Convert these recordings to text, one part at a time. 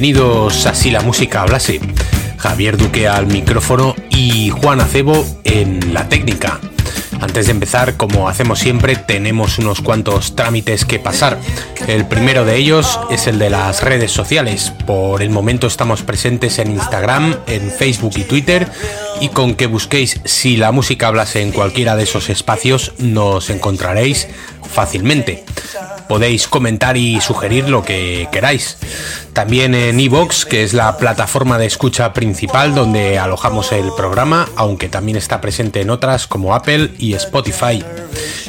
Bienvenidos a Si la música hablase. Javier Duque al micrófono y Juan Acebo en la técnica. Antes de empezar, como hacemos siempre, tenemos unos cuantos trámites que pasar. El primero de ellos es el de las redes sociales. Por el momento estamos presentes en Instagram, en Facebook y Twitter y con que busquéis si la música hablase en cualquiera de esos espacios nos encontraréis fácilmente podéis comentar y sugerir lo que queráis. También en Evox, que es la plataforma de escucha principal donde alojamos el programa, aunque también está presente en otras como Apple y Spotify.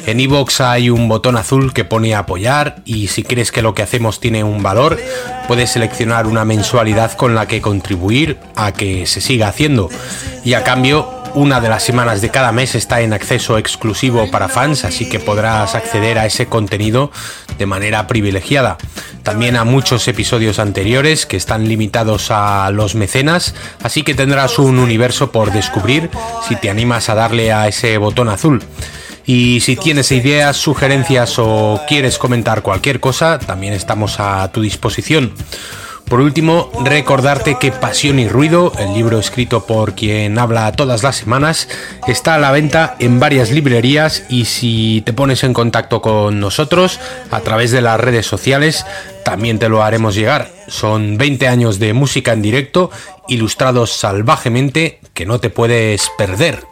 En Evox hay un botón azul que pone apoyar y si crees que lo que hacemos tiene un valor, puedes seleccionar una mensualidad con la que contribuir a que se siga haciendo. Y a cambio una de las semanas de cada mes está en acceso exclusivo para fans, así que podrás acceder a ese contenido de manera privilegiada. También a muchos episodios anteriores que están limitados a los mecenas, así que tendrás un universo por descubrir si te animas a darle a ese botón azul. Y si tienes ideas, sugerencias o quieres comentar cualquier cosa, también estamos a tu disposición. Por último, recordarte que Pasión y Ruido, el libro escrito por quien habla todas las semanas, está a la venta en varias librerías y si te pones en contacto con nosotros a través de las redes sociales, también te lo haremos llegar. Son 20 años de música en directo, ilustrados salvajemente, que no te puedes perder.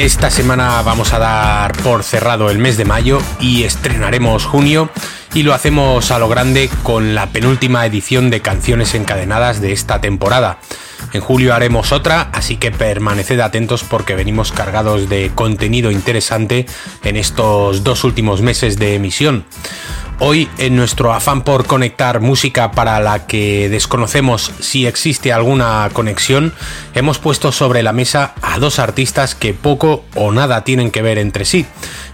Esta semana vamos a dar por cerrado el mes de mayo y estrenaremos junio y lo hacemos a lo grande con la penúltima edición de canciones encadenadas de esta temporada. En julio haremos otra, así que permaneced atentos porque venimos cargados de contenido interesante en estos dos últimos meses de emisión. Hoy, en nuestro afán por conectar música para la que desconocemos si existe alguna conexión, hemos puesto sobre la mesa a dos artistas que poco o nada tienen que ver entre sí,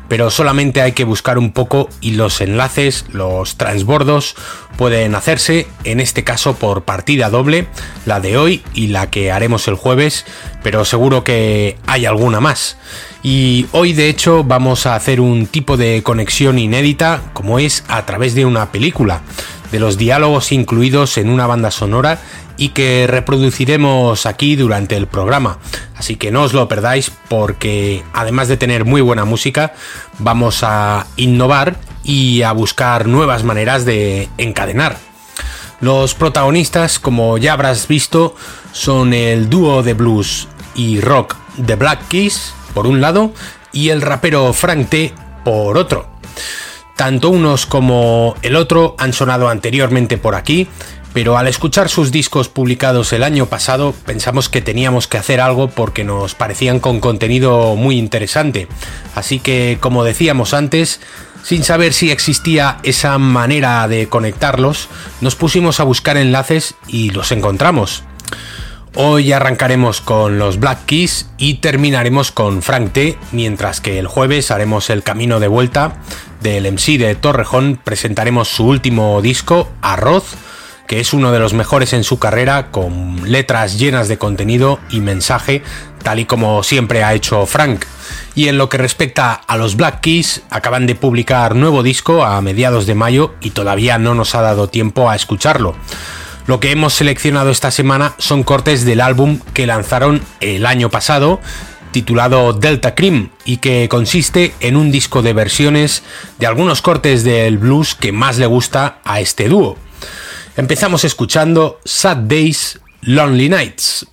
pero solamente hay que buscar un poco y los enlaces, los transbordos, pueden hacerse, en este caso por partida doble, la de hoy y la que haremos el jueves, pero seguro que hay alguna más. Y hoy de hecho vamos a hacer un tipo de conexión inédita como es a través de una película, de los diálogos incluidos en una banda sonora y que reproduciremos aquí durante el programa. Así que no os lo perdáis porque además de tener muy buena música, vamos a innovar y a buscar nuevas maneras de encadenar. Los protagonistas, como ya habrás visto, son el dúo de blues y rock The Black Keys, por un lado y el rapero Frank T por otro. Tanto unos como el otro han sonado anteriormente por aquí, pero al escuchar sus discos publicados el año pasado pensamos que teníamos que hacer algo porque nos parecían con contenido muy interesante. Así que, como decíamos antes, sin saber si existía esa manera de conectarlos, nos pusimos a buscar enlaces y los encontramos. Hoy arrancaremos con los Black Keys y terminaremos con Frank T, mientras que el jueves haremos el camino de vuelta del MC de Torrejón, presentaremos su último disco, Arroz, que es uno de los mejores en su carrera, con letras llenas de contenido y mensaje, tal y como siempre ha hecho Frank. Y en lo que respecta a los Black Keys, acaban de publicar nuevo disco a mediados de mayo y todavía no nos ha dado tiempo a escucharlo. Lo que hemos seleccionado esta semana son cortes del álbum que lanzaron el año pasado, titulado Delta Cream, y que consiste en un disco de versiones de algunos cortes del blues que más le gusta a este dúo. Empezamos escuchando Sad Days, Lonely Nights,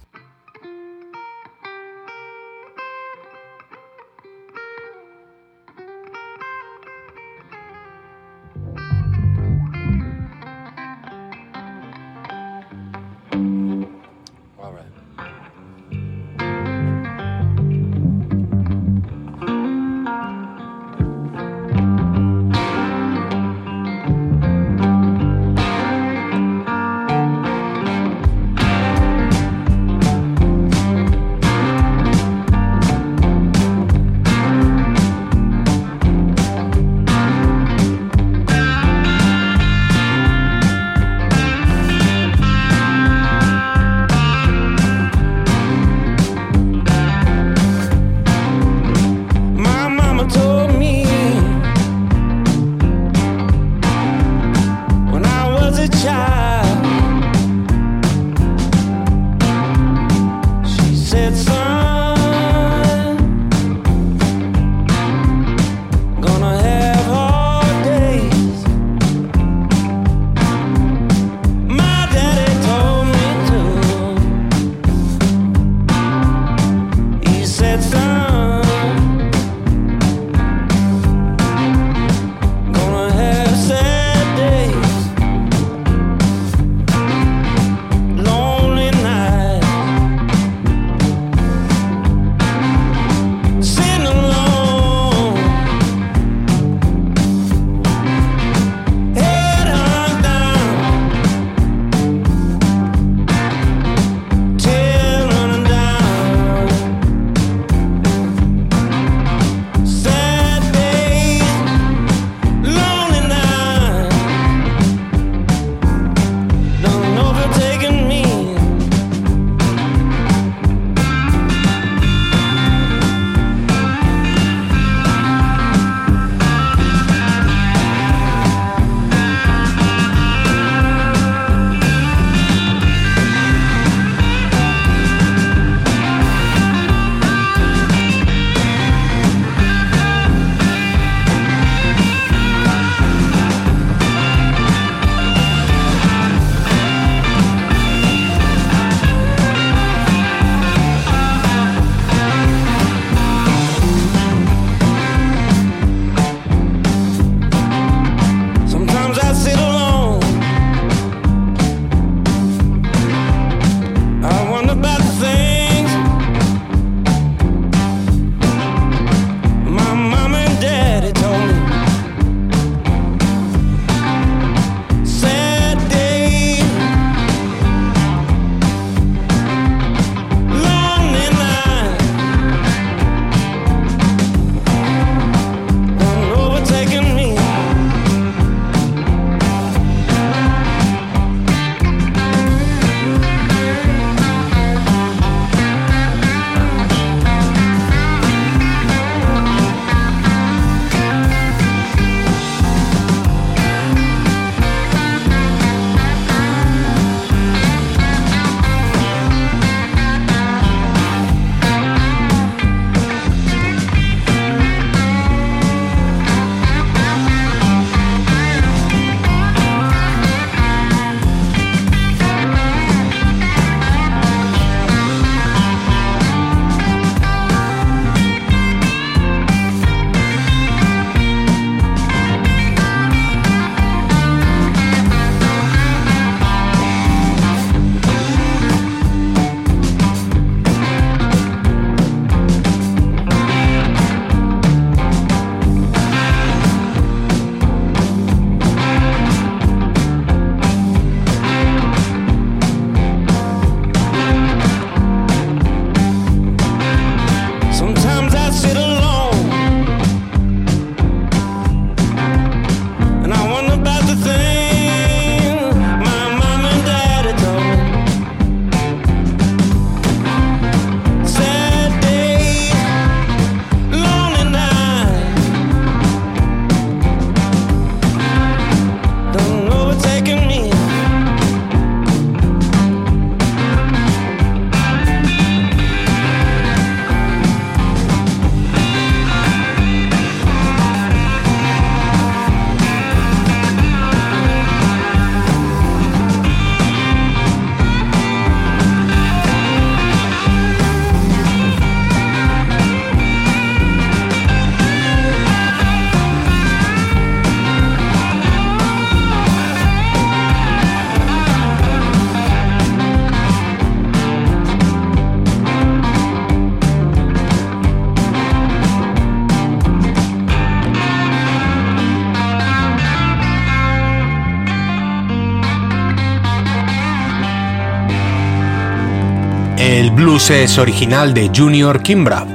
es original de Junior Kimbra,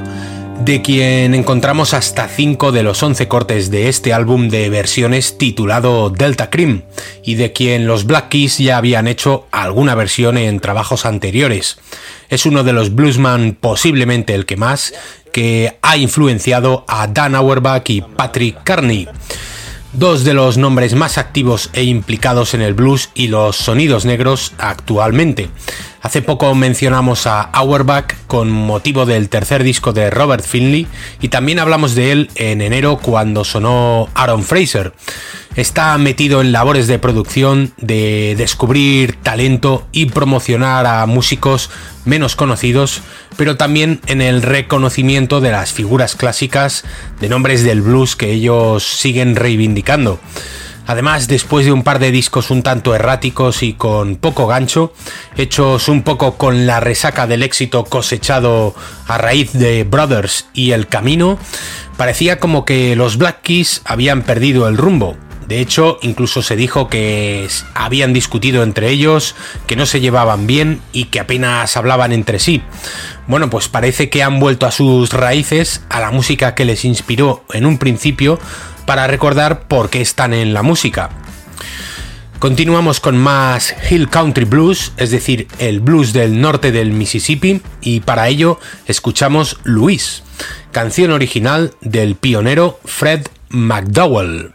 de quien encontramos hasta 5 de los 11 cortes de este álbum de versiones titulado Delta Cream, y de quien los Black Keys ya habían hecho alguna versión en trabajos anteriores. Es uno de los bluesman, posiblemente el que más, que ha influenciado a Dan Auerbach y Patrick Carney dos de los nombres más activos e implicados en el blues y los sonidos negros actualmente. Hace poco mencionamos a Auerbach con motivo del tercer disco de Robert Finley y también hablamos de él en enero cuando sonó Aaron Fraser. Está metido en labores de producción, de descubrir talento y promocionar a músicos menos conocidos, pero también en el reconocimiento de las figuras clásicas de nombres del blues que ellos siguen reivindicando. Además, después de un par de discos un tanto erráticos y con poco gancho, hechos un poco con la resaca del éxito cosechado a raíz de Brothers y El Camino, parecía como que los Black Keys habían perdido el rumbo. De hecho, incluso se dijo que habían discutido entre ellos, que no se llevaban bien y que apenas hablaban entre sí. Bueno, pues parece que han vuelto a sus raíces, a la música que les inspiró en un principio, para recordar por qué están en la música. Continuamos con más Hill Country Blues, es decir, el blues del norte del Mississippi, y para ello escuchamos Luis, canción original del pionero Fred McDowell.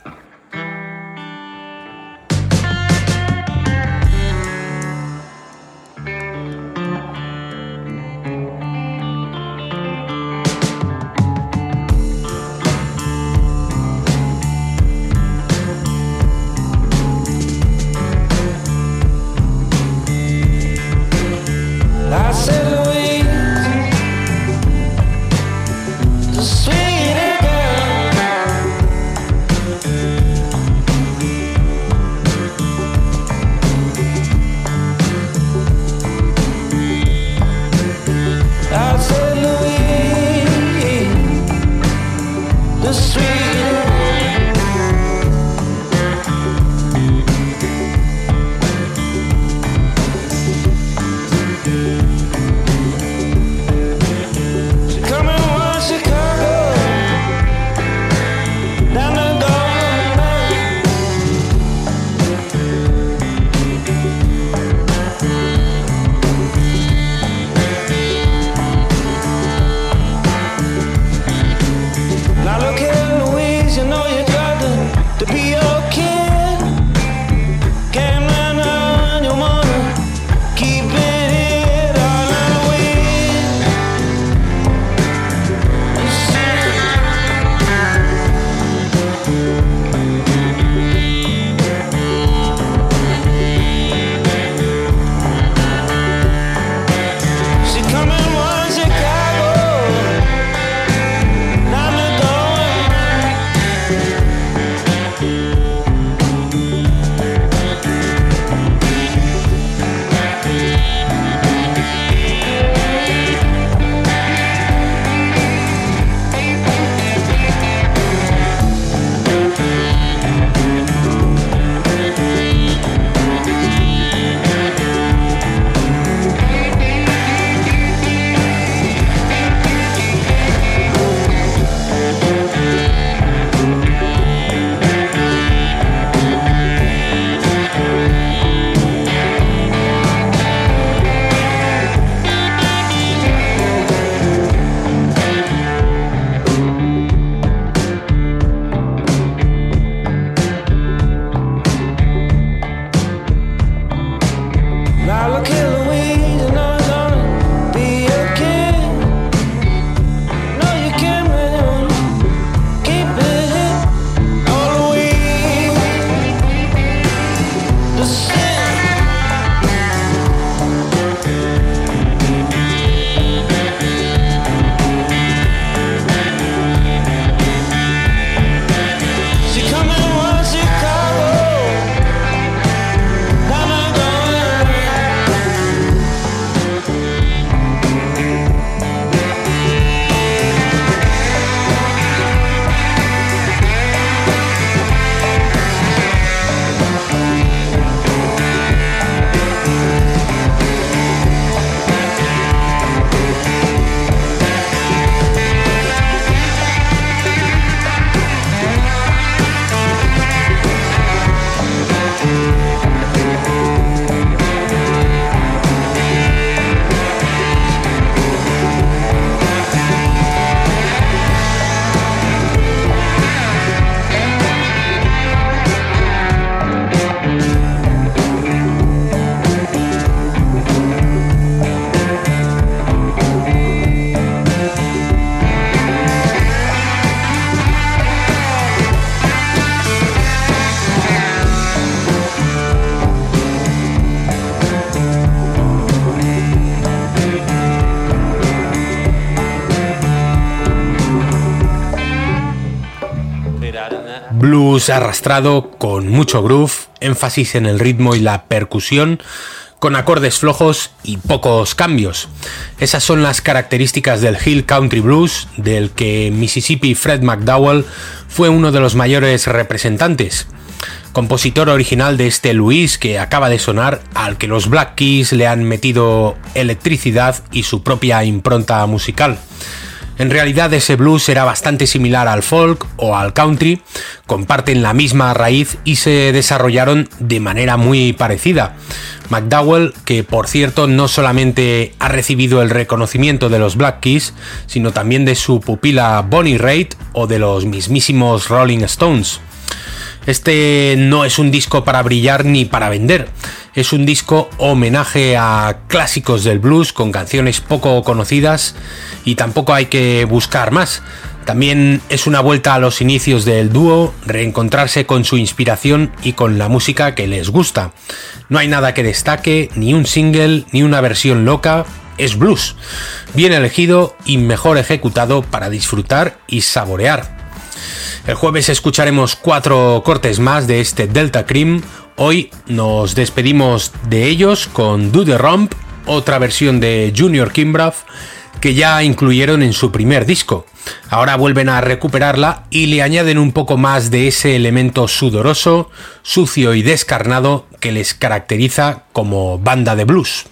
Blues arrastrado con mucho groove, énfasis en el ritmo y la percusión, con acordes flojos y pocos cambios. Esas son las características del Hill Country Blues, del que Mississippi Fred McDowell fue uno de los mayores representantes. Compositor original de este Luis que acaba de sonar, al que los Black Keys le han metido electricidad y su propia impronta musical. En realidad ese blues era bastante similar al folk o al country, comparten la misma raíz y se desarrollaron de manera muy parecida. McDowell, que por cierto no solamente ha recibido el reconocimiento de los Black Keys, sino también de su pupila Bonnie Raitt o de los mismísimos Rolling Stones. Este no es un disco para brillar ni para vender, es un disco homenaje a clásicos del blues con canciones poco conocidas y tampoco hay que buscar más. También es una vuelta a los inicios del dúo, reencontrarse con su inspiración y con la música que les gusta. No hay nada que destaque, ni un single, ni una versión loca, es blues, bien elegido y mejor ejecutado para disfrutar y saborear. El jueves escucharemos cuatro cortes más de este Delta Cream. Hoy nos despedimos de ellos con Do the Romp, otra versión de Junior Kimbrough que ya incluyeron en su primer disco. Ahora vuelven a recuperarla y le añaden un poco más de ese elemento sudoroso, sucio y descarnado que les caracteriza como banda de blues.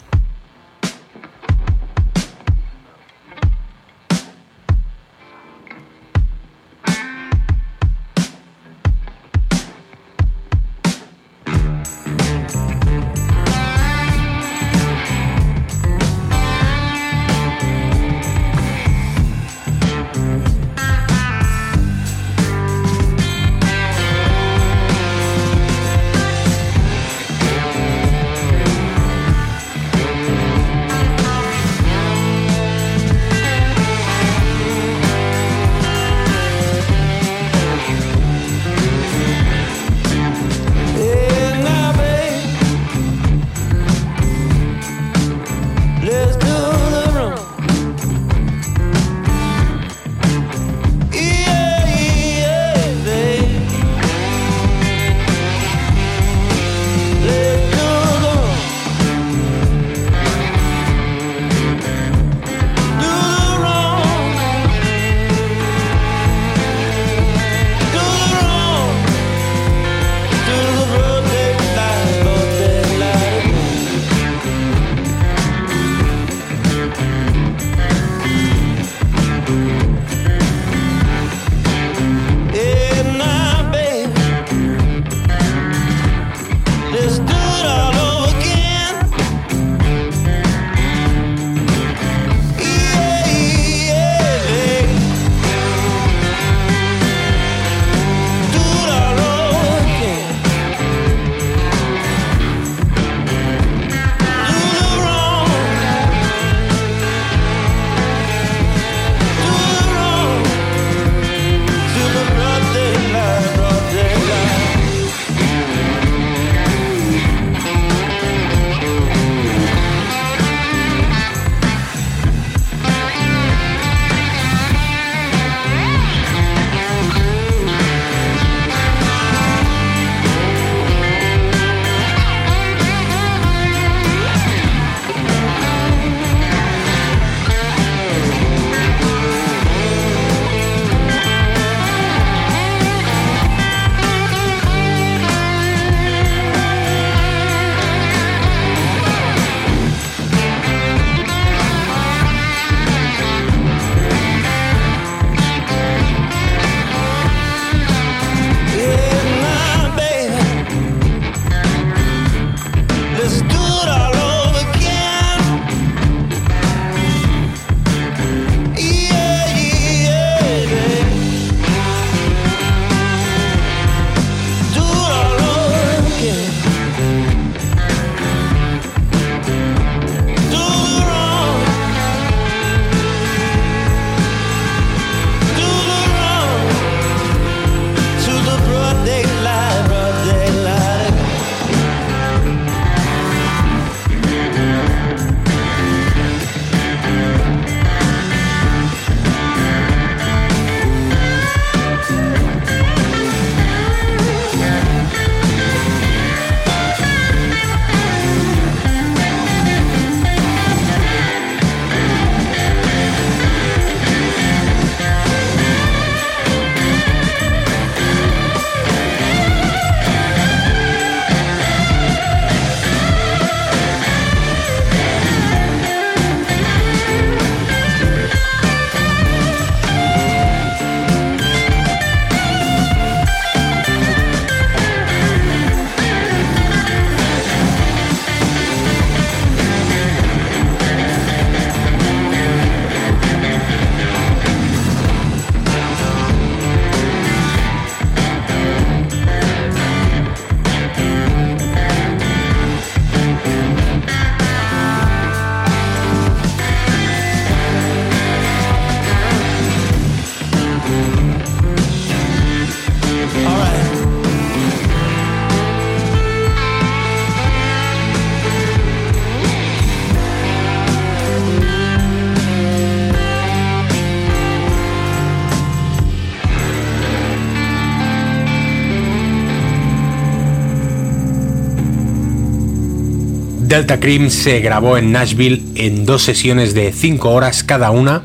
Delta Cream se grabó en Nashville en dos sesiones de 5 horas cada una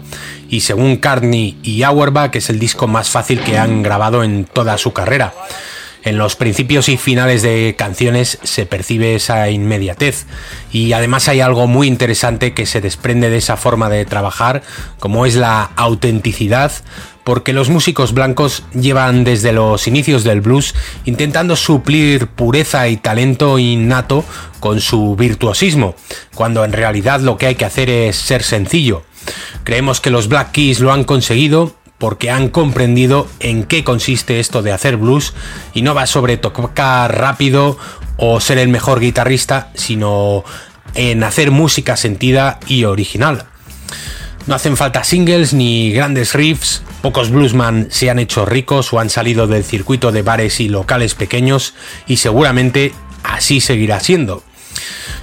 y según Carney y Auerbach es el disco más fácil que han grabado en toda su carrera. En los principios y finales de canciones se percibe esa inmediatez y además hay algo muy interesante que se desprende de esa forma de trabajar, como es la autenticidad, porque los músicos blancos llevan desde los inicios del blues intentando suplir pureza y talento innato con su virtuosismo, cuando en realidad lo que hay que hacer es ser sencillo. Creemos que los Black Keys lo han conseguido porque han comprendido en qué consiste esto de hacer blues y no va sobre tocar rápido o ser el mejor guitarrista, sino en hacer música sentida y original. No hacen falta singles ni grandes riffs, pocos bluesman se han hecho ricos o han salido del circuito de bares y locales pequeños y seguramente así seguirá siendo.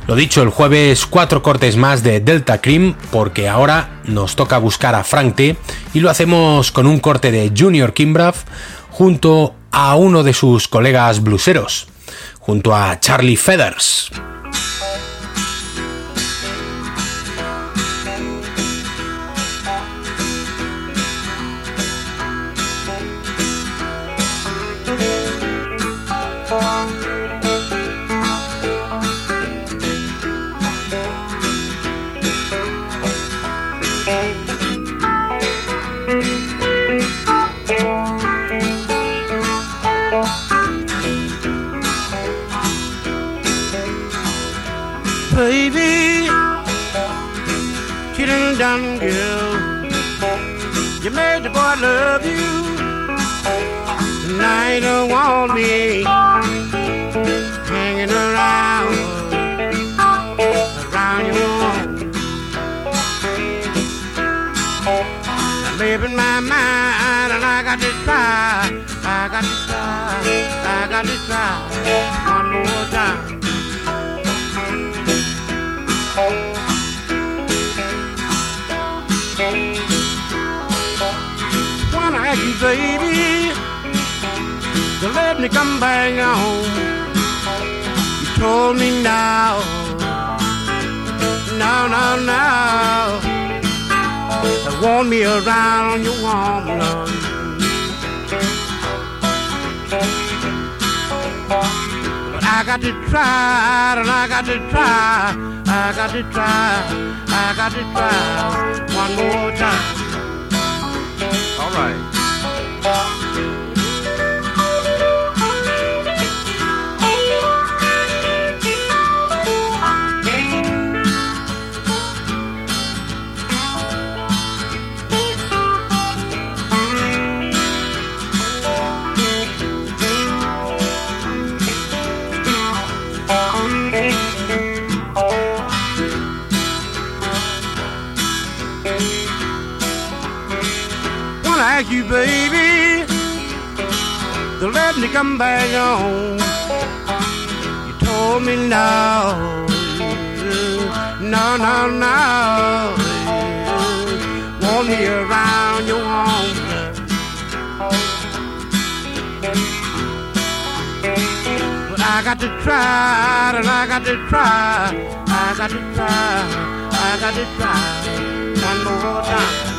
Lo dicho, el jueves cuatro cortes más de Delta Cream porque ahora nos toca buscar a Frank T y lo hacemos con un corte de Junior Kimbraff junto a uno de sus colegas blueseros, junto a Charlie Feathers. ding dong girl. You made the boy love you. Now you don't want me hanging around, around your woman. I'm leaving my mind, and I got to try, I got to try, I got to try one more time. Baby, to let me come back home. You told me now, no, no, no. I want me around your warm love. But I got to try, and I got to try, I got to try, I got to try one more time. All right. You, baby, to let me come back home. You told me no, no, no, no. Want me around your home. But I got to try, and I got to try, I got to try, I got to try one more time.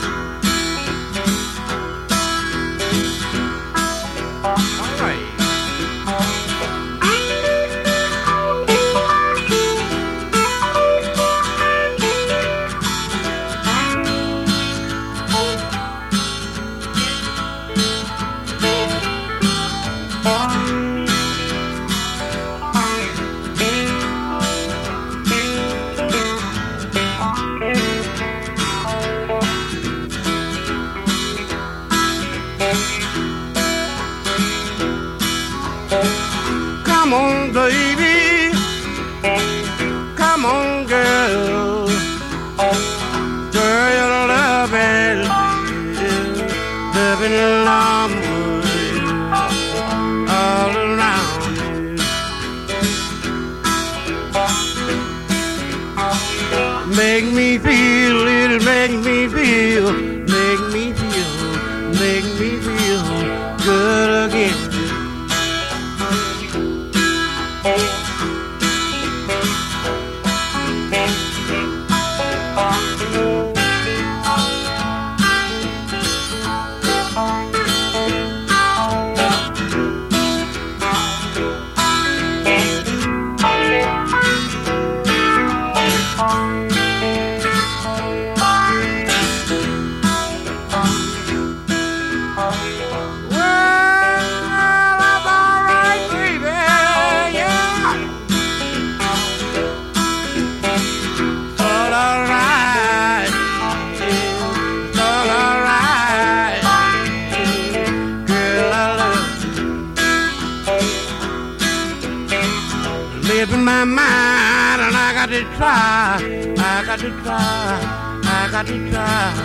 Got to try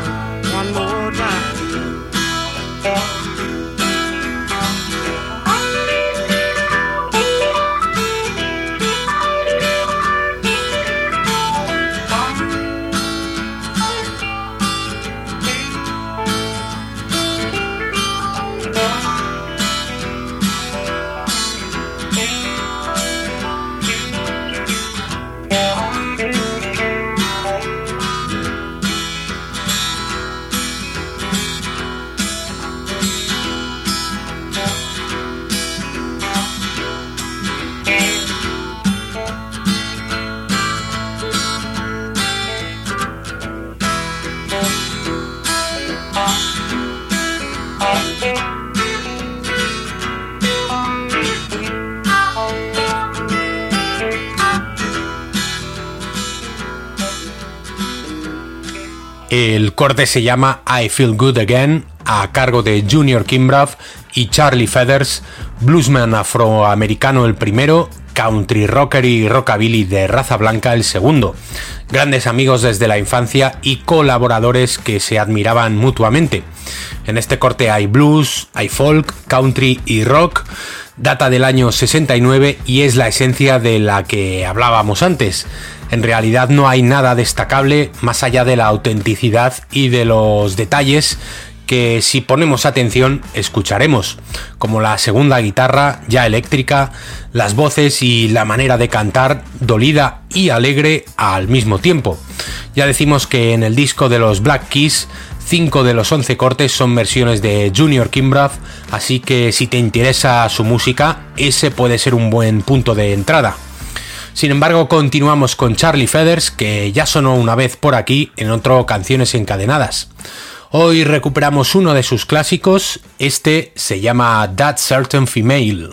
corte se llama I Feel Good Again, a cargo de Junior Kimbrough y Charlie Feathers, bluesman afroamericano el primero, country rocker y rockabilly de raza blanca el segundo. Grandes amigos desde la infancia y colaboradores que se admiraban mutuamente. En este corte hay blues, hay folk, country y rock. Data del año 69 y es la esencia de la que hablábamos antes en realidad no hay nada destacable más allá de la autenticidad y de los detalles que si ponemos atención escucharemos, como la segunda guitarra ya eléctrica, las voces y la manera de cantar dolida y alegre al mismo tiempo. Ya decimos que en el disco de los Black Keys 5 de los 11 cortes son versiones de Junior Kimbrough, así que si te interesa su música, ese puede ser un buen punto de entrada. Sin embargo, continuamos con Charlie Feathers, que ya sonó una vez por aquí en otro Canciones Encadenadas. Hoy recuperamos uno de sus clásicos, este se llama That Certain Female.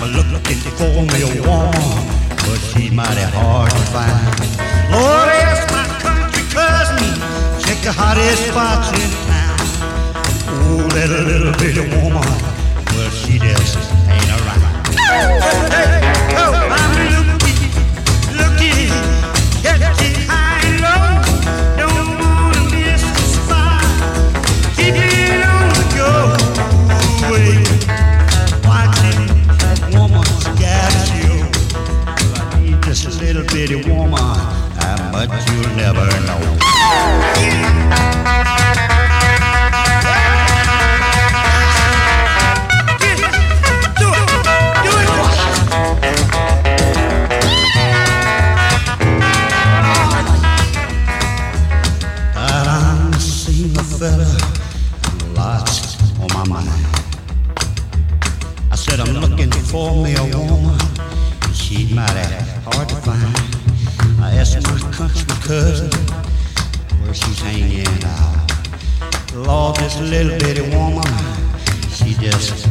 For me a woman, but she's mighty hard to find. Lord, ask my country cousin, check the hottest spots in town. Oh, that little bitty woman, well, she just ain't around. Hey, hey, oh, you'll never know. This little bitty woman, she just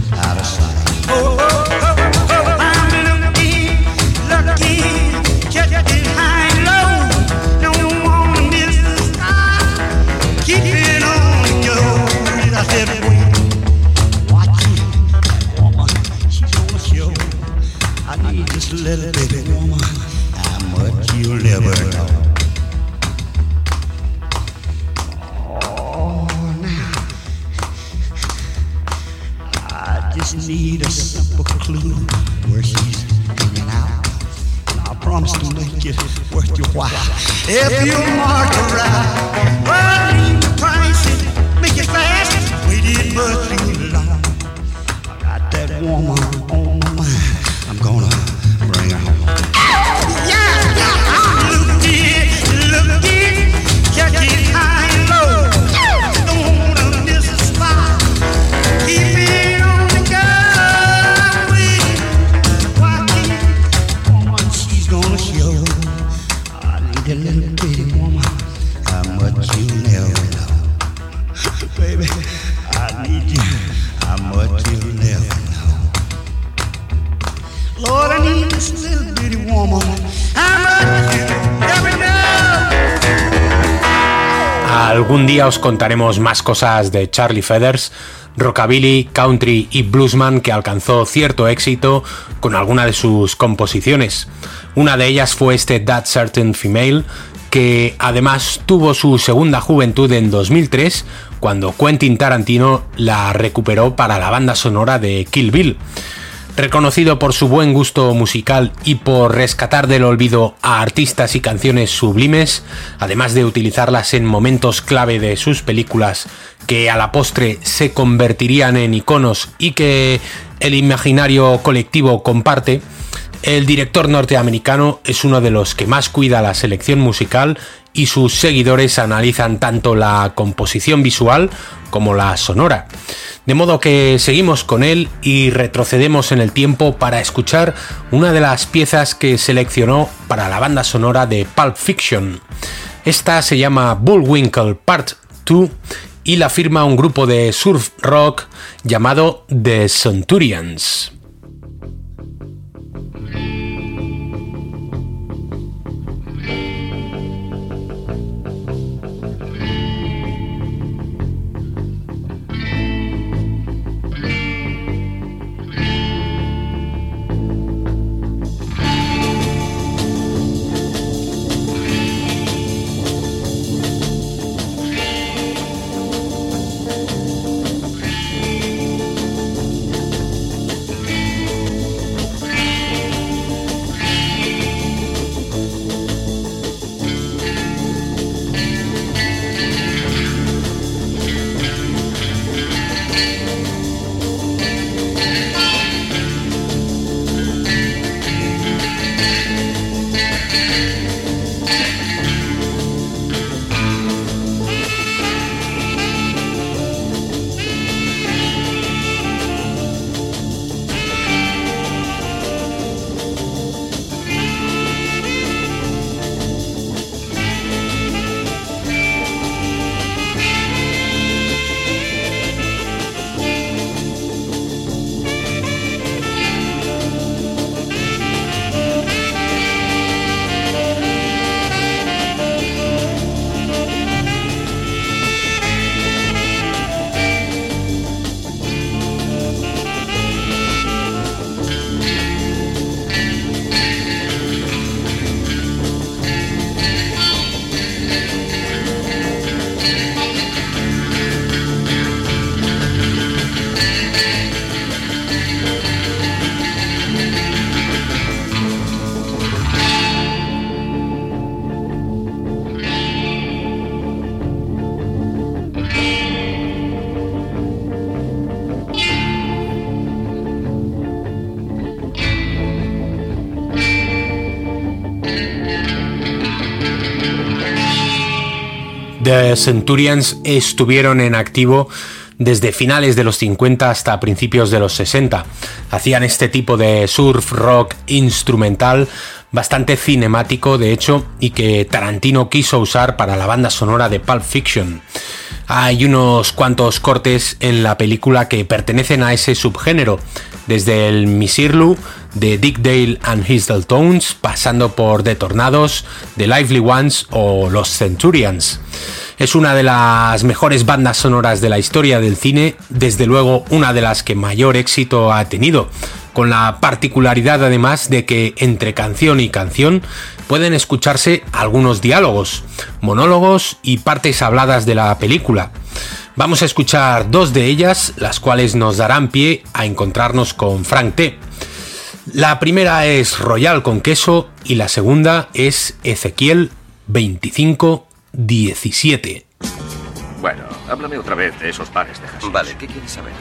to make it worth your while. If you mark her right, well, leave the make it fast. Waited much too long. I got that woman on Algún día os contaremos más cosas de Charlie Feathers, rockabilly, country y bluesman que alcanzó cierto éxito con alguna de sus composiciones. Una de ellas fue este That Certain Female, que además tuvo su segunda juventud en 2003, cuando Quentin Tarantino la recuperó para la banda sonora de Kill Bill. Reconocido por su buen gusto musical y por rescatar del olvido a artistas y canciones sublimes, además de utilizarlas en momentos clave de sus películas que a la postre se convertirían en iconos y que el imaginario colectivo comparte, el director norteamericano es uno de los que más cuida la selección musical y sus seguidores analizan tanto la composición visual como la sonora. De modo que seguimos con él y retrocedemos en el tiempo para escuchar una de las piezas que seleccionó para la banda sonora de Pulp Fiction. Esta se llama Bullwinkle Part 2 y la firma un grupo de surf rock llamado The Centurions. The Centurions estuvieron en activo desde finales de los 50 hasta principios de los 60. Hacían este tipo de surf rock instrumental bastante cinemático de hecho y que Tarantino quiso usar para la banda sonora de Pulp Fiction. Hay unos cuantos cortes en la película que pertenecen a ese subgénero, desde el Misirlu de Dick Dale and His Tones, pasando por The Tornados, The Lively Ones o Los Centurions. Es una de las mejores bandas sonoras de la historia del cine, desde luego una de las que mayor éxito ha tenido, con la particularidad además de que entre canción y canción pueden escucharse algunos diálogos, monólogos y partes habladas de la película. Vamos a escuchar dos de ellas, las cuales nos darán pie a encontrarnos con Frank T. La primera es Royal con queso y la segunda es Ezequiel 25 17. Bueno, háblame otra vez de esos pares de hashish. Vale, ¿qué quieres saber?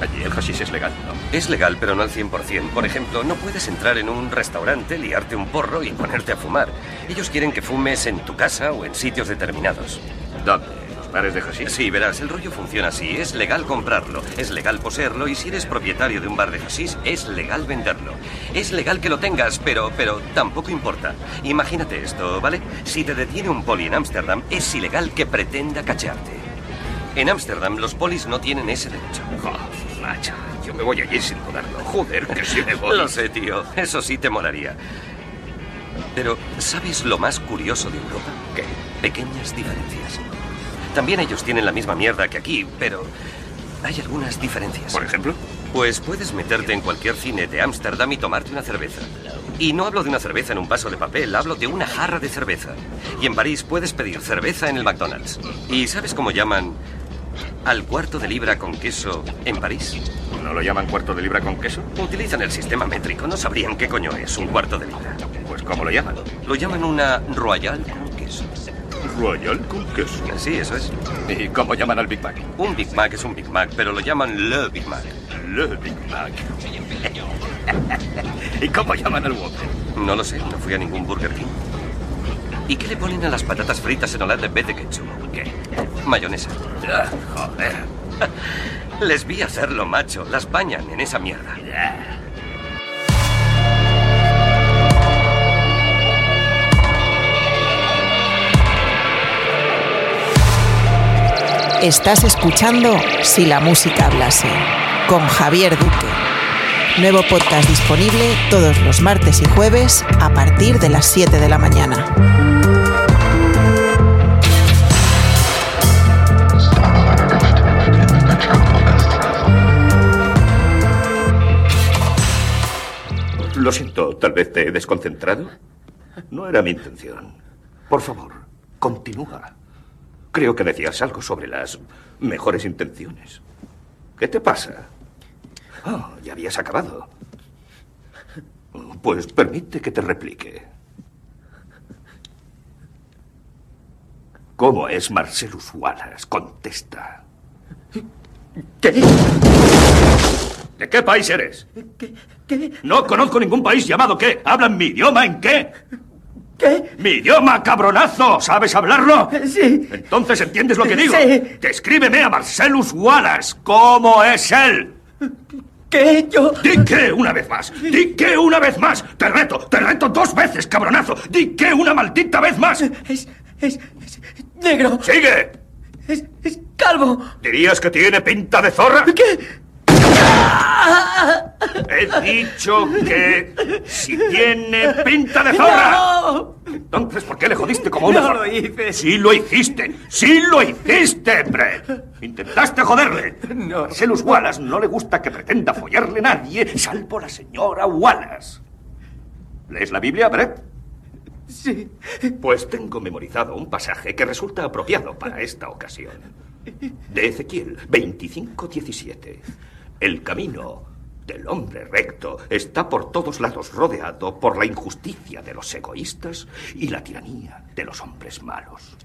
Allí el hashish es legal, ¿no? Es legal, pero no al 100%. Por ejemplo, no puedes entrar en un restaurante, liarte un porro y ponerte a fumar. Ellos quieren que fumes en tu casa o en sitios determinados. ¿Dónde? ¿Los bares de hashish? Sí, verás, el rollo funciona así. Es legal comprarlo, es legal poseerlo y si eres propietario de un bar de hashish, es legal venderlo. Es legal que lo tengas, pero, pero tampoco importa. Imagínate esto, ¿vale? Si te detiene un poli en Ámsterdam, es ilegal que pretenda cachearte. En Ámsterdam los polis no tienen ese derecho. Joder, macho, yo me voy allí sin dudarlo. Joder, que sí me voy. Lo sé, tío. Eso sí te molaría. Pero, ¿sabes lo más curioso de Europa? ¿Qué? Pequeñas diferencias. También ellos tienen la misma mierda que aquí, pero hay algunas diferencias. Por ejemplo. Pues puedes meterte en cualquier cine de Ámsterdam y tomarte una cerveza. Y no hablo de una cerveza en un vaso de papel, hablo de una jarra de cerveza. Y en París puedes pedir cerveza en el McDonald's. ¿Y sabes cómo llaman al cuarto de libra con queso en París? ¿No lo llaman cuarto de libra con queso? Utilizan el sistema métrico, no sabrían qué coño es un cuarto de libra. Pues ¿cómo lo llaman? Lo llaman una royal queso. Sí, eso es. ¿Y cómo llaman al Big Mac? Un Big Mac es un Big Mac, pero lo llaman le Big Mac. Le Big Mac. ¿Y cómo llaman al Whopper? No lo sé, no fui a ningún Burger King. ¿Y qué le ponen a las patatas fritas en Holanda en vez de ketchup? ¿Qué? Mayonesa. Ah, joder. Les vi hacerlo, macho. Las bañan en esa mierda. Estás escuchando Si la música hablase con Javier Duque. Nuevo podcast disponible todos los martes y jueves a partir de las 7 de la mañana. Lo siento, tal vez te he desconcentrado. No era mi intención. Por favor, continúa. Creo que decías algo sobre las mejores intenciones. ¿Qué te pasa? Oh, ya habías acabado. Pues permite que te replique. ¿Cómo es Marcelus Wallace? Contesta. ¿Qué? ¿De qué país eres? ¿Qué? ¿Qué? No conozco ningún país llamado qué. ¿Hablan mi idioma en qué? ¿Qué? ¡Mi idioma, cabronazo! ¿Sabes hablarlo? Sí. Entonces entiendes lo que digo. Sí. Descríbeme a Marcelus Wallace. ¿Cómo es él? ¿Qué? Yo... Di que una vez más. Di que una vez más. Te reto, te reto dos veces, cabronazo. Di que una maldita vez más. Es... es... es negro. ¡Sigue! Es... es calvo. ¿Dirías que tiene pinta de zorra? ¿Qué? He dicho que si tiene pinta de zorra. ¡No! Entonces, ¿por qué le jodiste como una No zorra? lo hice. Sí lo hiciste. Sí lo hiciste, Brett. Intentaste joderle. No. Marcelus Wallace no le gusta que pretenda follarle nadie, salvo la señora Wallace. ¿Lees la Biblia, Brett? Sí. Pues tengo memorizado un pasaje que resulta apropiado para esta ocasión. De Ezequiel 25:17. El camino del hombre recto está por todos lados rodeado por la injusticia de los egoístas y la tiranía de los hombres malos.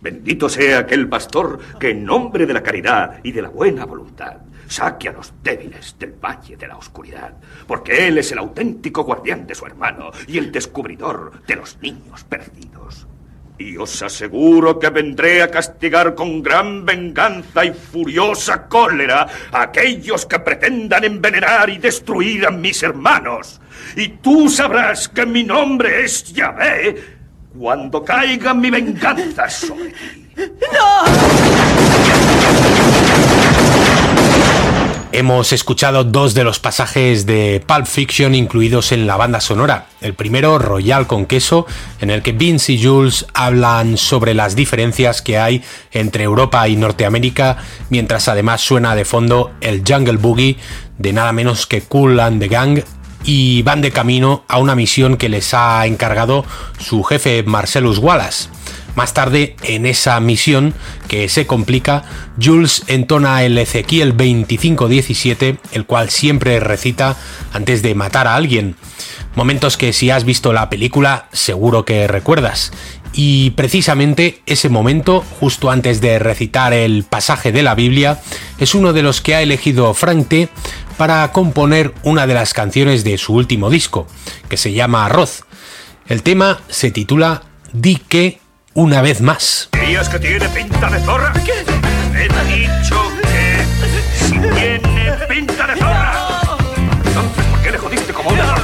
Bendito sea aquel pastor que en nombre de la caridad y de la buena voluntad saque a los débiles del valle de la oscuridad, porque él es el auténtico guardián de su hermano y el descubridor de los niños perdidos. Y os aseguro que vendré a castigar con gran venganza y furiosa cólera a aquellos que pretendan envenenar y destruir a mis hermanos. Y tú sabrás que mi nombre es Yahvé cuando caiga mi venganza sobre ti. Hemos escuchado dos de los pasajes de Pulp Fiction incluidos en la banda sonora. El primero, Royal con queso, en el que Vince y Jules hablan sobre las diferencias que hay entre Europa y Norteamérica, mientras además suena de fondo el Jungle Boogie de nada menos que Cool and the Gang y van de camino a una misión que les ha encargado su jefe Marcellus Wallace. Más tarde, en esa misión que se complica, Jules entona el Ezequiel 2517, el cual siempre recita antes de matar a alguien. Momentos que si has visto la película seguro que recuerdas. Y precisamente ese momento, justo antes de recitar el pasaje de la Biblia, es uno de los que ha elegido Frank T para componer una de las canciones de su último disco, que se llama Arroz. El tema se titula Di que una vez más. ¿Dirías que tiene pinta de zorra? ¿Qué? He dicho que si tiene pinta de zorra. Entonces, ¿por qué le jodiste como una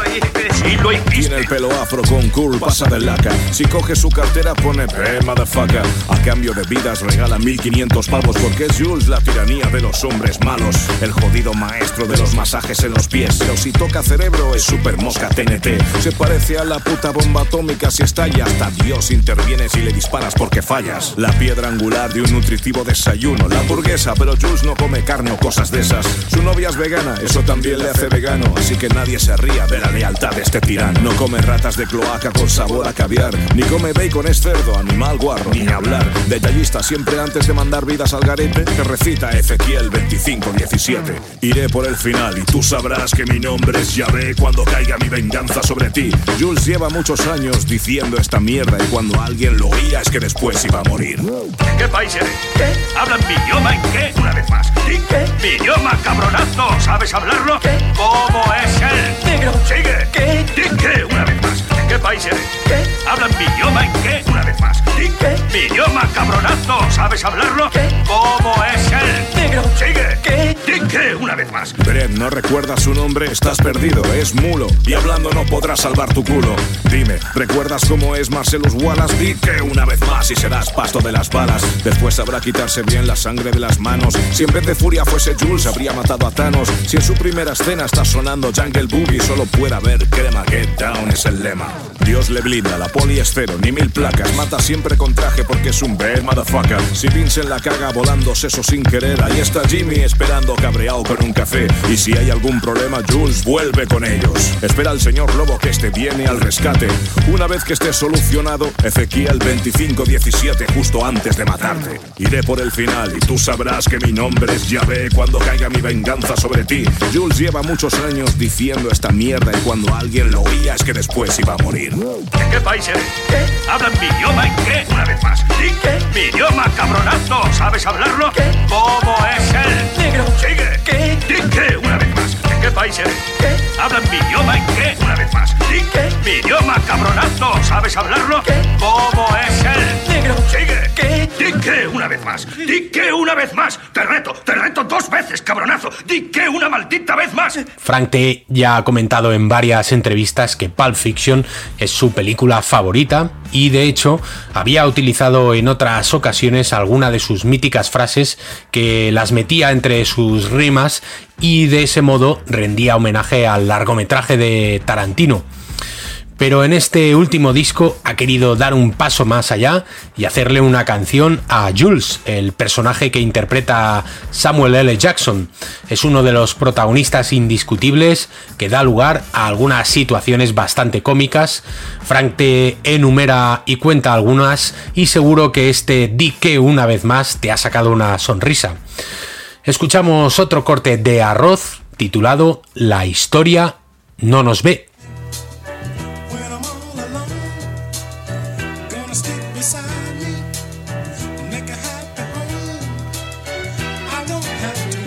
Sí lo hiciste. Tiene el pelo afro con cool, pasa de laca. Si coge su cartera pone P, motherfucker. A cambio de vidas regala 1500 pavos porque es Jules la tiranía de los hombres malos. El jodido maestro de los masajes en los pies. Pero si toca cerebro es super mosca TNT. Se parece a la puta bomba atómica si estalla. Hasta Dios interviene si le disparas porque fallas. La piedra angular de un nutritivo desayuno. La hamburguesa, pero Jules no come carne o cosas de esas. Su novia es vegana, eso también le hace vegano. Así que nadie se ría de la lealtad de este tirano. No come ratas de cloaca con sabor a caviar. Ni come bacon es cerdo, animal guarro, ni hablar. Detallista siempre antes de mandar vidas al garete, que recita Ezequiel 25-17. Iré por el final y tú sabrás que mi nombre es Yahvé cuando caiga mi venganza sobre ti. Jules lleva muchos años diciendo esta mierda y cuando alguien lo oía es que después iba a morir. ¿De qué país eres? ¿Qué? ¿Hablan mi idioma en qué? Una vez más. ¿Y qué? Mi idioma, cabronazo. ¿Sabes hablarlo? ¿Qué? ¿Cómo es él? Negro. Sigue. ¿Qué? ¿De qué? Una vez más. ¿De qué país eres? ¿Qué? ¿Hablan mi idioma en qué? Una vez más. ¿Y qué? Mi idioma, cabronazo. ¿Sabes hablarlo? ¿Qué? ¿Cómo es él? Negro. Sigue. ¿Qué? ¿De qué? Una vez más. Brett, no recuerdas su nombre, estás perdido, es mulo. Y hablando no podrás salvar tu culo. Dime, ¿recuerdas cómo es Marcelus Wallace? Di que una vez más y serás pasto de las balas. Después sabrá quitarse bien la sangre de las manos. Si en vez de furia fuese Jules, habría matado a Thanos. Si en su primera escena está sonando Jungle Boogie, solo puede haber crema. Get down es el lema. Dios le blinda, la poli cero, ni mil placas. Mata siempre con traje porque es un bad motherfucker. Si Vincent la caga volando seso sin querer, ahí está Jimmy esperando cabreado con un café. Y si hay algún problema, Jules vuelve con ellos. Espera al señor Lobo que este viene al rescate. Una vez que esté solucionado, Ezequiel 25-17, justo antes de matarte. Iré por el final y tú sabrás que mi nombre es Yahvé cuando caiga mi venganza sobre ti. Jules lleva muchos años diciendo esta mierda y cuando alguien lo oía es que después iba a morir. ¿De qué país eres? ¿Qué? ¿Hablan mi idioma en qué? Una vez más. ¿Y ¿Qué? Mi idioma, cabronazo. ¿Sabes hablarlo? ¿Qué? ¿Cómo es él? Negro. Sigue. ¿Qué? ¿De qué? Una vez más. ¿De qué país eres? ¿Qué? ¿Hablan mi idioma en qué? Una vez más. ¿Y ¿Qué? Mi idioma, cabronazo. ¿Sabes hablarlo? ¿Qué? ¿Cómo es él? Negro. Sigue. ¿Qué? Di que una vez más. Di que una vez más. Te reto, te reto dos veces, cabronazo. Di que una maldita vez más. Frank T. ya ha comentado en varias entrevistas que Pulp Fiction es su película favorita y de hecho había utilizado en otras ocasiones alguna de sus míticas frases que las metía entre sus rimas y de ese modo rendía homenaje al largometraje de Tarantino. Pero en este último disco ha querido dar un paso más allá y hacerle una canción a Jules, el personaje que interpreta Samuel L. Jackson. Es uno de los protagonistas indiscutibles que da lugar a algunas situaciones bastante cómicas. Frank te enumera y cuenta algunas y seguro que este di que una vez más te ha sacado una sonrisa. Escuchamos otro corte de arroz titulado La historia no nos ve.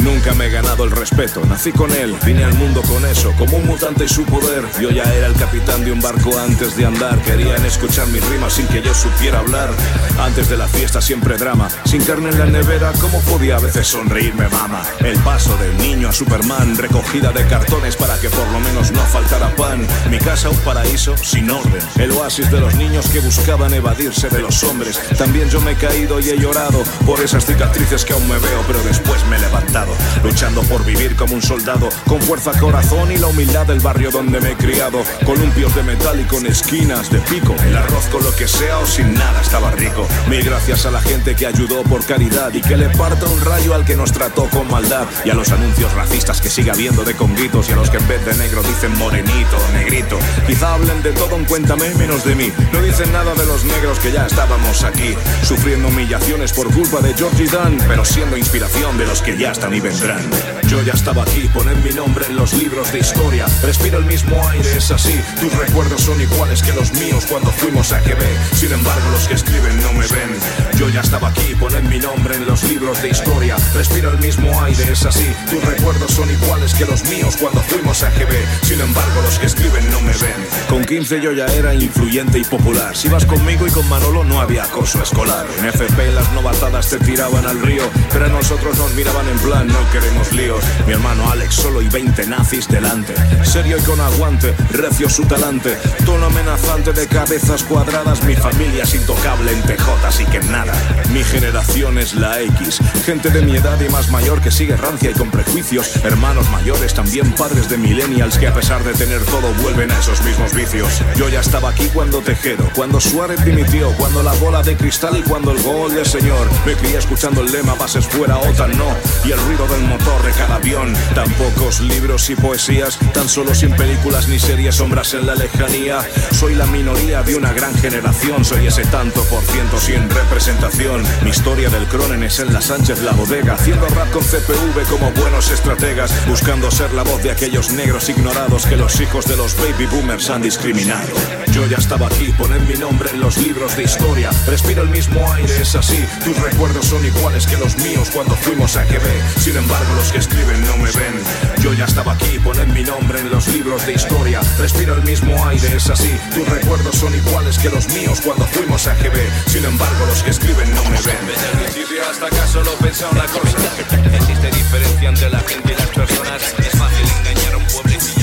Nunca me he ganado el respeto, nací con él, vine al mundo con eso, como un mutante y su poder. Yo ya era el capitán de un barco antes de andar, querían escuchar mis rimas sin que yo supiera hablar. Antes de la fiesta siempre drama, sin carne en la nevera, ¿cómo podía a veces sonreírme mama? El paso del niño a Superman, recogida de cartones para que por lo menos no faltara pan. Mi casa un paraíso sin orden, el oasis de los niños que buscaban evadirse de los hombres. También yo me he caído y he llorado por esas cicatrices que aún me veo, pero después me he levantado, luchando por vivir como un soldado, con fuerza, corazón y la humildad del barrio donde me he criado. Columpios de metal y con esquinas de pico, el arroz con lo que sea o sin nada estaba rico. Mil gracias a la gente que ayudó por caridad y que le parta un rayo al que nos trató con maldad y a los anuncios racistas que sigue habiendo de conguitos y a los que en vez de negro dicen morenito, negrito. Quizá hablen de todo en cuéntame menos de mí. No dicen nada de los negros que ya estábamos aquí, sufriendo humillaciones por culpa de Georgie Dan, pero siendo inspiración de los que ya están y vendrán. Yo ya estaba aquí, poner mi nombre en los libros de historia. Respiro el mismo aire, es así. Tus recuerdos son iguales que los míos cuando fuimos a GB. Sin embargo, los que escriben no me ven. Yo ya estaba aquí, poner mi nombre en los libros de historia. Respiro el mismo aire, es así. Tus recuerdos son iguales que los míos cuando fuimos a GB. Sin embargo, los que escriben no me ven. Con 15 yo ya era influyente y popular. Si vas conmigo y con Manolo no había acoso escolar. En FP las novatadas te tiraban al río, pero a nosotros nos miraban en plan, no queremos líos. Mi hermano Alex solo y 20 nazis delante. Serio y con aguante, recio su talante. Tono amenazante de cabezas cuadradas. Mi familia es intocable en TJ, y que nada. Mi generación es la X. Gente de mi edad y más mayor que sigue rancia y con prejuicios. Hermanos mayores, también padres de millennials que a pesar de tener todo vuelven a esos mismos vicios. Yo ya estaba aquí cuando Tejero, cuando Suárez dimitió, cuando la bola de cristal y cuando el gol del señor. Me crié escuchando el lema bases fuera, OTAN no. Y el ruido del motor de cada avión. Tan pocos libros y poesías, tan solo sin películas ni series, sombras en la lejanía. Soy la minoría de una gran generación, soy ese tanto por ciento sin representación. Mi historia del Cronen es en la Sánchez La Bodega, haciendo rap con CPV como buenos estrategas, buscando ser la voz de aquellos negros ignorados que los hijos de los baby boomers han discriminado. Yo ya estaba aquí, poner mi nombre en los libros de historia. Respiro el mismo aire, es así. Tus recuerdos son iguales que los míos cuando fuimos a GB. Sin embargo, los que escriben no me ven. Yo ya estaba aquí, poner mi nombre en los libros de historia. Respiro el mismo aire, es así. Tus recuerdos son iguales que los míos cuando fuimos a GB. Sin embargo, los que escriben no me ven. Desde el principio hasta acá solo pensé una cosa. Existe diferencia entre la gente y las personas. Es fácil engañar a un pueblecillo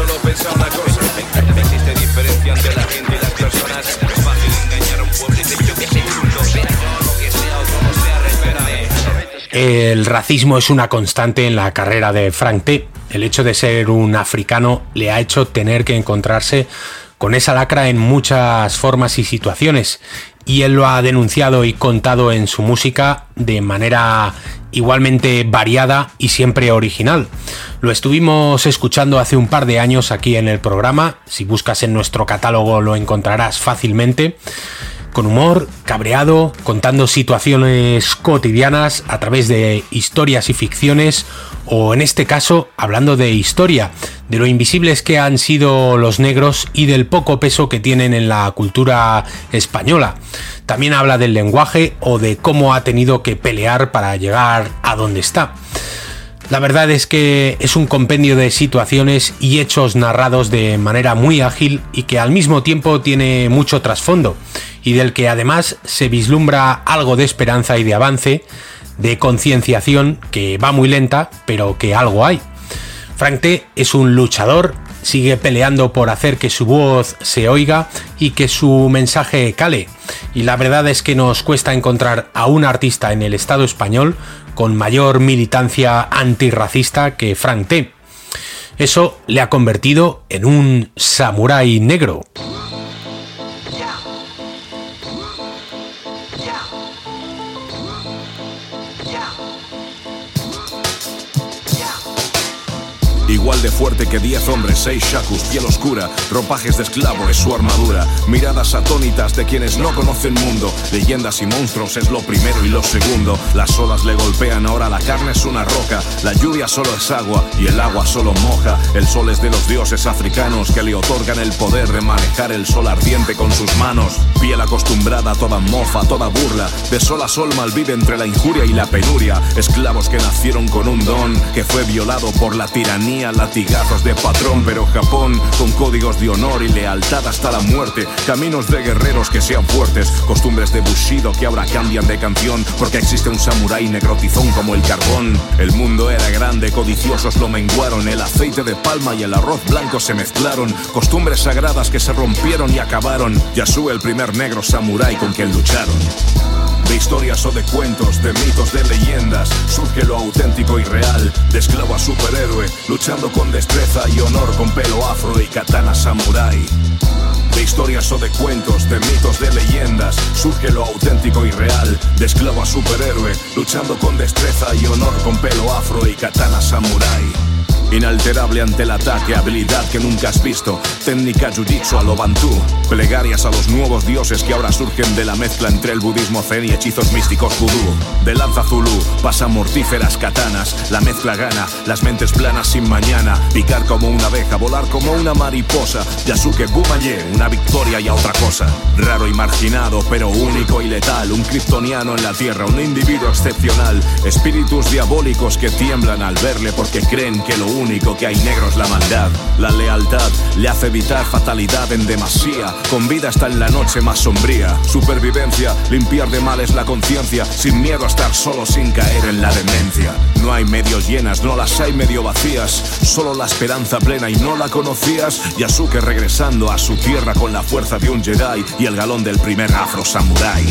solo una cosa. Es fácil engañar a un que sea o como sea. El racismo es una constante en la carrera de Frank T. El hecho de ser un africano le ha hecho tener que encontrarse con esa lacra en muchas formas y situaciones. Y él lo ha denunciado y contado en su música de manera igualmente variada y siempre original. Lo estuvimos escuchando hace un par de años aquí en el programa. Si buscas en nuestro catálogo lo encontrarás fácilmente con humor, cabreado, contando situaciones cotidianas a través de historias y ficciones, o en este caso hablando de historia, de lo invisibles que han sido los negros y del poco peso que tienen en la cultura española. También habla del lenguaje o de cómo ha tenido que pelear para llegar a donde está. La verdad es que es un compendio de situaciones y hechos narrados de manera muy ágil y que al mismo tiempo tiene mucho trasfondo y del que además se vislumbra algo de esperanza y de avance, de concienciación que va muy lenta, pero que algo hay. Frank T es un luchador, sigue peleando por hacer que su voz se oiga y que su mensaje cale. Y la verdad es que nos cuesta encontrar a un artista en el Estado español con mayor militancia antirracista que Frank T. Eso le ha convertido en un samurái negro. Igual de fuerte que diez hombres, seis shakus, piel oscura, ropajes de esclavo es su armadura, miradas atónitas de quienes no conocen mundo, leyendas y monstruos es lo primero y lo segundo, las olas le golpean, ahora la carne es una roca, la lluvia solo es agua y el agua solo moja, el sol es de los dioses africanos que le otorgan el poder de manejar el sol ardiente con sus manos, piel acostumbrada a toda mofa, toda burla, de sol a sol malvive entre la injuria y la penuria, esclavos que nacieron con un don que fue violado por la tiranía latigazos de patrón, pero Japón con códigos de honor y lealtad hasta la muerte, caminos de guerreros que sean fuertes, costumbres de Bushido que ahora cambian de canción, porque existe un samurái negrotizón como el carbón. El mundo era grande, codiciosos lo menguaron, el aceite de palma y el arroz blanco se mezclaron, costumbres sagradas que se rompieron y acabaron. Yasuo el primer negro samurái con quien lucharon. De historias o de cuentos, de mitos, de leyendas, surge lo auténtico y real, de esclavo a superhéroe, luchando con destreza y honor con pelo afro y katana samurai. De historias o de cuentos, de mitos, de leyendas, surge lo auténtico y real, de esclavo a superhéroe, luchando con destreza y honor con pelo afro y katana samurai. Inalterable ante el ataque, habilidad que nunca has visto. Técnica jiu-jitsu a lo bantú. Plegarias a los nuevos dioses que ahora surgen de la mezcla entre el budismo zen y hechizos místicos vudú. De lanza zulú, pasan mortíferas katanas. La mezcla gana, las mentes planas sin mañana. Picar como una abeja, volar como una mariposa. Yasuke Bumaye, una victoria y a otra cosa. Raro y marginado, pero único y letal. Un kryptoniano en la tierra, un individuo excepcional. Espíritus diabólicos que tiemblan al verle porque creen que lo único que hay negro es la maldad. La lealtad le hace evitar fatalidad en demasía. Con vida hasta en la noche más sombría. Supervivencia, limpiar de males la conciencia. Sin miedo a estar solo sin caer en la demencia. No hay medios llenas, no las hay medio vacías. Solo la esperanza plena y no la conocías. Yasuke regresando a su tierra con la fuerza de un Jedi y el galón del primer afro samurai.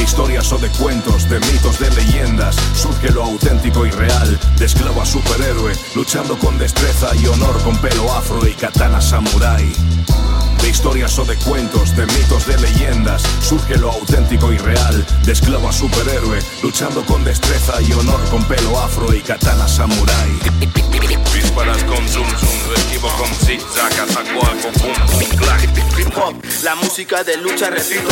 De historias o de cuentos, de mitos, de leyendas, surge lo auténtico y real, de esclavo a superhéroe, luchando con destreza y honor con pelo afro y katana samurai. De historias o de cuentos, de mitos, de leyendas, surge lo auténtico y real, de esclavo a superhéroe, luchando con destreza y honor con pelo afro y katana samurai. Disparas con zoom zoom, esquivo con zigzag, ataco algo pum pum clac. Hip hop, la música de lucha repito.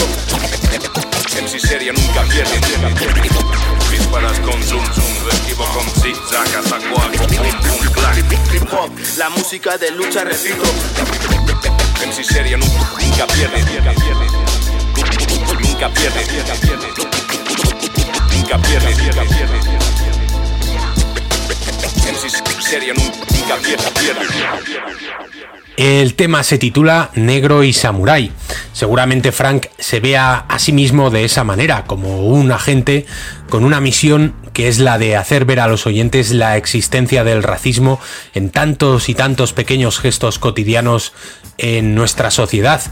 MC seria nunca pierde. Disparas con zoom zoom, esquivo con zigzag, ataco algo pum pum clac. Hip hop, la música de lucha repito. MC seria nunca, nunca pierde. Nunca pierde. Nunca pierde. Nunca pierde. MC seria nunca pierde. pierde. El tema se titula Negro y Samurai. Seguramente Frank se vea a sí mismo de esa manera, como un agente con una misión que es la de hacer ver a los oyentes la existencia del racismo en tantos y tantos pequeños gestos cotidianos en nuestra sociedad,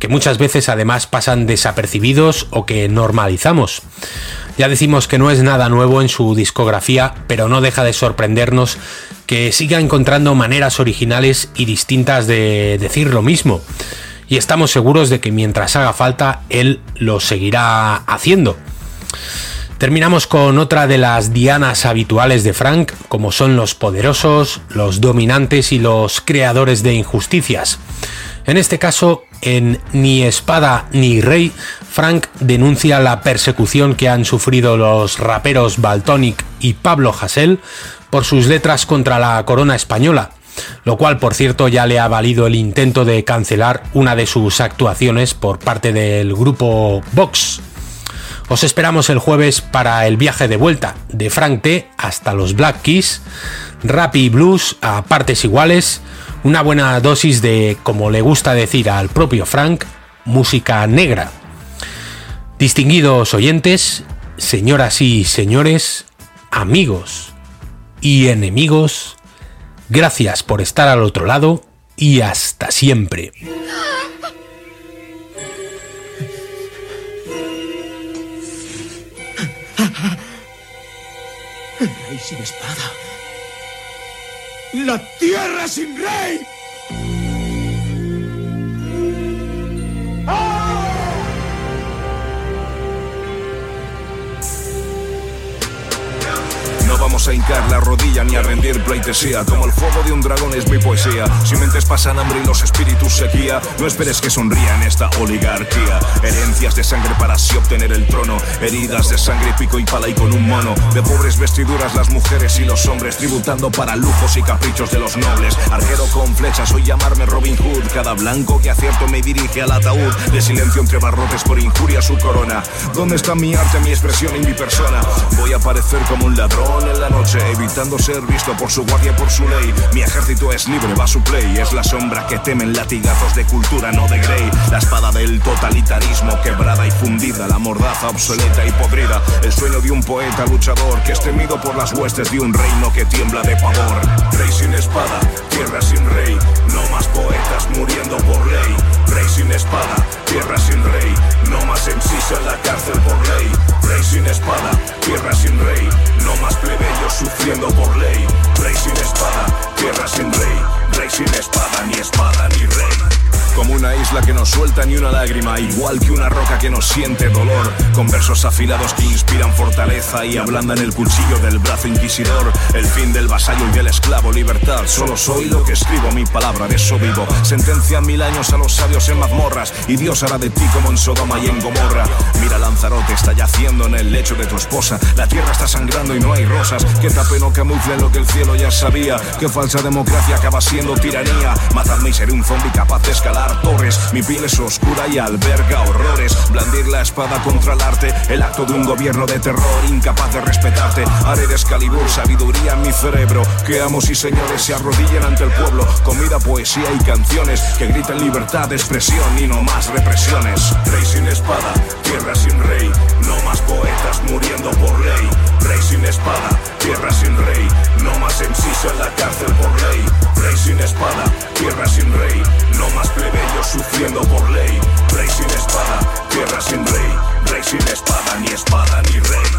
que muchas veces además pasan desapercibidos o que normalizamos. Ya decimos que no es nada nuevo en su discografía, pero no deja de sorprendernos que siga encontrando maneras originales y distintas de decir lo mismo. Y estamos seguros de que mientras haga falta, él lo seguirá haciendo. Terminamos con otra de las dianas habituales de Frank, como son los poderosos, los dominantes y los creadores de injusticias. En este caso, en Ni Espada ni Rey, Frank denuncia la persecución que han sufrido los raperos Baltonic y Pablo Hassel por sus letras contra la corona española, lo cual por cierto ya le ha valido el intento de cancelar una de sus actuaciones por parte del grupo Vox. Os esperamos el jueves para el viaje de vuelta de Frank T hasta los Black Keys, rap y blues a partes iguales, una buena dosis de, como le gusta decir al propio Frank, música negra. Distinguidos oyentes, señoras y señores, amigos y enemigos, gracias por estar al otro lado y hasta siempre. Sin espada. La tierra sin rey. Vamos a hincar la rodilla ni a rendir pleitesía. Como el fuego de un dragón es mi poesía. Si mentes pasan hambre y los espíritus sequía, no esperes que sonría en esta oligarquía. Herencias de sangre para así obtener el trono. Heridas de sangre, pico y pala y con un mono. De pobres vestiduras las mujeres y los hombres, tributando para lujos y caprichos de los nobles. Arquero con flechas, hoy llamarme Robin Hood. Cada blanco que acierto me dirige al ataúd. De silencio entre barrotes por injuria su corona. ¿Dónde está mi arte, mi expresión y mi persona? Voy a parecer como un ladrón en la noche, evitando ser visto por su guardia, por su ley. Mi ejército es libre, va su play. Es la sombra que temen latigazos de cultura, no de Grey. La espada del totalitarismo, quebrada y fundida. La mordaza obsoleta y podrida. El sueño de un poeta luchador que es temido por las huestes de un reino que tiembla de pavor. Rey sin espada, tierra sin rey. No más poetas muriendo por ley. Rey sin espada, tierra sin rey. No más MCs en la cárcel por ley. Rey sin espada, tierra sin rey. No más plebeyos sufriendo por ley. Rey sin espada, tierra sin rey. Rey sin espada, ni espada ni rey. Como una isla que no suelta ni una lágrima, igual que una roca que no siente dolor, con versos afilados que inspiran fortaleza y ablandan el cuchillo del brazo inquisidor. El fin del vasallo y del esclavo, libertad. Solo soy lo que escribo, mi palabra de eso vivo. Sentencia mil años a los sabios en mazmorras, y Dios hará de ti como en Sodoma y en Gomorra. Mira, Lanzarote está yaciendo en el lecho de tu esposa. La tierra está sangrando y no hay rosas. Que tape no camufle lo que el cielo ya sabía. Que falsa democracia acaba siendo tiranía. Matadme y seré un zombie capaz de escalar Torres. Mi piel es oscura y alberga horrores. Blandir la espada contra el arte, el acto de un gobierno de terror incapaz de respetarte. Haré de Excalibur sabiduría en mi cerebro. Que amos y señores se arrodillen ante el pueblo. Comida, poesía y canciones que griten libertad de expresión y no más represiones. Rey sin espada, tierra sin rey. No más poetas muriendo por ley. Rey sin espada, tierra sin rey. No más enciso en la cárcel por ley. Rey sin espada, tierra sin rey, no más plebeyos sufriendo por ley. Rey sin espada, tierra sin rey, rey sin espada, ni espada ni rey.